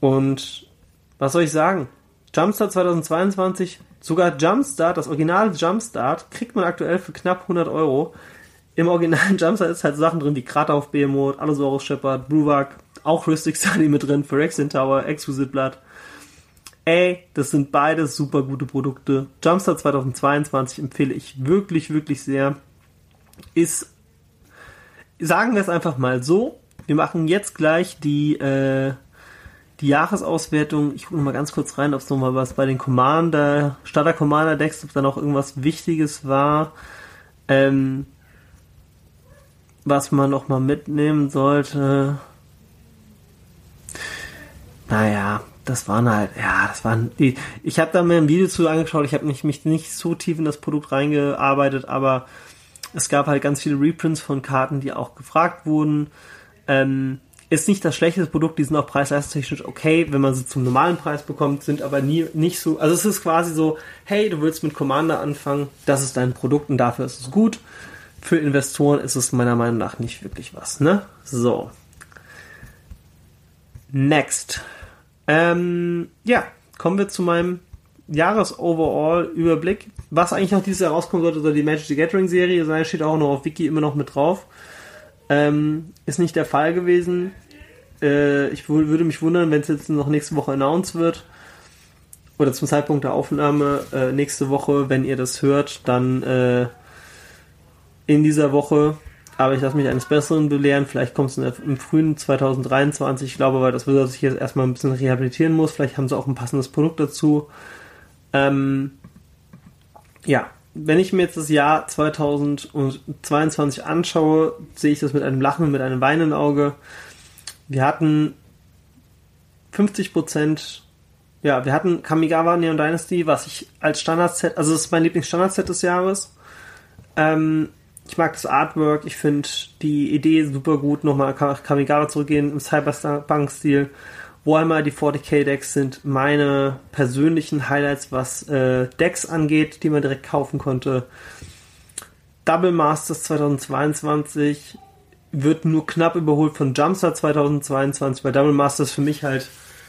Und was soll ich sagen? Jumpstart 2022, sogar Jumpstart, das Original Jumpstart, kriegt man aktuell für knapp 100 Euro. Im originalen Jumpstart ist halt Sachen drin wie Krater auf Behemoth, Allosaurus Shepard, Bruvac, auch Rhystic Study mit drin, Phyrexian Tower, Exquisite Blood. Ey, das sind beide super gute Produkte. Jumpstart 2022 empfehle ich wirklich, wirklich sehr. Ist, sagen wir es einfach mal so, wir machen jetzt gleich die, äh, die Jahresauswertung. Ich gucke mal ganz kurz rein, ob es nochmal was bei den Commander, Starter Commander Decks, ob da noch irgendwas Wichtiges war, ähm, was man nochmal mitnehmen sollte. Naja, das waren halt, ja, das waren die. Ich habe da mir ein Video zu angeschaut, ich habe mich, mich nicht so tief in das Produkt reingearbeitet, aber es gab halt ganz viele Reprints von Karten, die auch gefragt wurden. Ähm, ist nicht das schlechteste Produkt, die sind auch preis-leistungstechnisch okay, wenn man sie zum normalen Preis bekommt, sind aber nie nicht so. Also es ist quasi so, hey, du willst mit Commander anfangen, das ist dein Produkt und dafür ist es gut. Für Investoren ist es meiner Meinung nach nicht wirklich was, ne? So. Next. Ähm, ja, kommen wir zu meinem Jahres-Overall-Überblick. Was eigentlich noch dieses Jahr rauskommen sollte, soll die Magic the Gathering-Serie sein, steht auch noch auf Wiki immer noch mit drauf. Ähm, ist nicht der Fall gewesen. Äh, ich würde mich wundern, wenn es jetzt noch nächste Woche announced wird. Oder zum Zeitpunkt der Aufnahme äh, nächste Woche, wenn ihr das hört, dann äh, in dieser Woche aber ich lasse mich eines Besseren belehren. Vielleicht kommt es im frühen 2023. Ich glaube aber, dass wir sich jetzt erstmal ein bisschen rehabilitieren muss. Vielleicht haben sie auch ein passendes Produkt dazu. Ähm, ja, wenn ich mir jetzt das Jahr 2022 anschaue, sehe ich das mit einem Lachen mit einem weinenden Auge. Wir hatten 50 Prozent, ja, wir hatten Kamigawa Neon Dynasty, was ich als Standardset, also das ist mein Lieblingsstandardset des Jahres. Ähm, ich mag das Artwork, ich finde die Idee super gut, nochmal Kamigawa zurückgehen im Cyberpunk-Stil. Warhammer, die 40k-Decks sind meine persönlichen Highlights, was äh, Decks angeht, die man direkt kaufen konnte. Double Masters 2022 wird nur knapp überholt von Jumpstart 2022, weil Double Masters für mich halt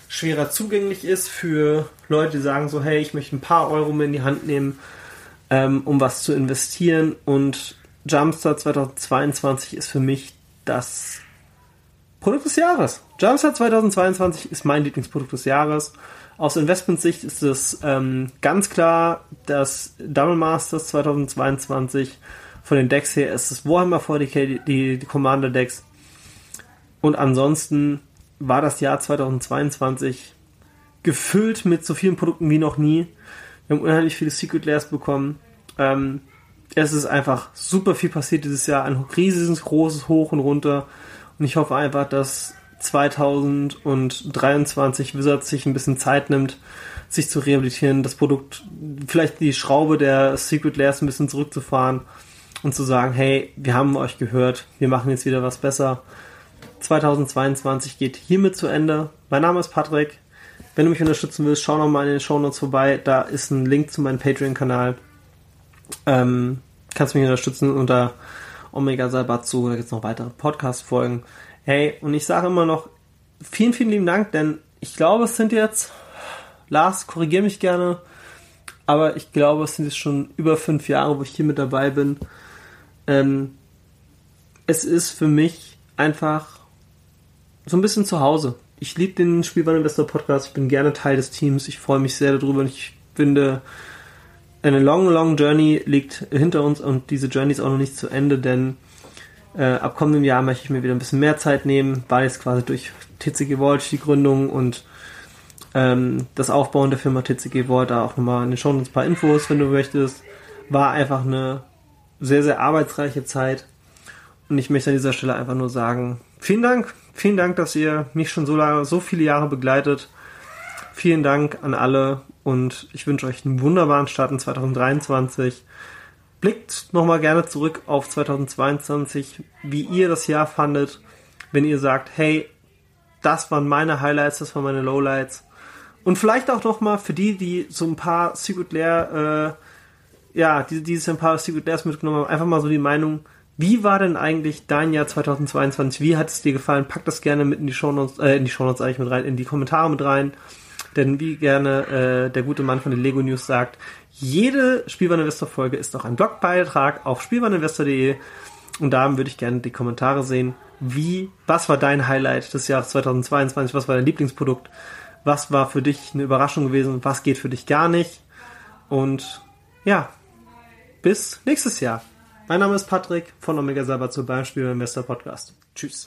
schwerer zugänglich ist für Leute, die sagen so, hey, ich möchte ein paar Euro mir in die Hand nehmen, ähm, um was zu investieren und Jumpstart 2022 ist für mich das Produkt des Jahres. Jumpstart 2022 ist mein Lieblingsprodukt des Jahres. Aus Investmentsicht ist es ähm, ganz klar, dass Double Masters 2022 von den Decks her ist es Warhammer 40k, die, die, die Commander Decks. Und ansonsten war das Jahr 2022 gefüllt mit so vielen Produkten wie noch nie. Wir haben unheimlich viele Secret Layers bekommen. Ähm, es ist einfach super viel passiert dieses Jahr. Ein riesiges, großes Hoch und runter. Und ich hoffe einfach, dass 2023 Wizards sich ein bisschen Zeit nimmt, sich zu rehabilitieren, das Produkt, vielleicht die Schraube der Secret Layers ein bisschen zurückzufahren und zu sagen, hey, wir haben euch gehört, wir machen jetzt wieder was besser. 2022 geht hiermit zu Ende. Mein Name ist Patrick. Wenn du mich unterstützen willst, schau nochmal in den Show Notes vorbei. Da ist ein Link zu meinem Patreon-Kanal. Ähm, kannst mich unterstützen unter Omega Salbatsu. Da gibt es noch weitere Podcast-Folgen. Hey, und ich sage immer noch vielen, vielen lieben Dank, denn ich glaube, es sind jetzt, Lars, korrigiere mich gerne, aber ich glaube, es sind jetzt schon über fünf Jahre, wo ich hier mit dabei bin. Ähm, es ist für mich einfach so ein bisschen zu Hause. Ich liebe den Spielwareninvestor Podcast, ich bin gerne Teil des Teams, ich freue mich sehr darüber und ich finde, eine long, long Journey liegt hinter uns und diese Journey ist auch noch nicht zu Ende, denn äh, ab kommendem Jahr möchte ich mir wieder ein bisschen mehr Zeit nehmen, weil jetzt quasi durch TCG Vault, die Gründung und ähm, das Aufbauen der Firma TCG Vault, da auch nochmal in den Show ein paar Infos, wenn du möchtest, war einfach eine sehr, sehr arbeitsreiche Zeit. Und ich möchte an dieser Stelle einfach nur sagen, vielen Dank, vielen Dank, dass ihr mich schon so lange, so viele Jahre begleitet. Vielen Dank an alle und ich wünsche euch einen wunderbaren Start in 2023. Blickt nochmal gerne zurück auf 2022, wie ihr das Jahr fandet, wenn ihr sagt, hey, das waren meine Highlights, das waren meine Lowlights. Und vielleicht auch nochmal für die, die so ein paar Secret Lair, äh, ja, die, die ein paar Secret Lairs mitgenommen haben, einfach mal so die Meinung, wie war denn eigentlich dein Jahr 2022? Wie hat es dir gefallen? Pack das gerne mit in die Shownotes, äh, in die Shownotes eigentlich mit rein, in die Kommentare mit rein. Denn wie gerne äh, der gute Mann von den Lego News sagt, jede Spielwareninvestor-Folge ist auch ein Blogbeitrag auf spielwareninvestor.de und da würde ich gerne die Kommentare sehen. Wie, was war dein Highlight des Jahres 2022? Was war dein Lieblingsprodukt? Was war für dich eine Überraschung gewesen? Was geht für dich gar nicht? Und ja, bis nächstes Jahr. Mein Name ist Patrick von Omega Cyber zu beim Spielwareninvestor Podcast. Tschüss.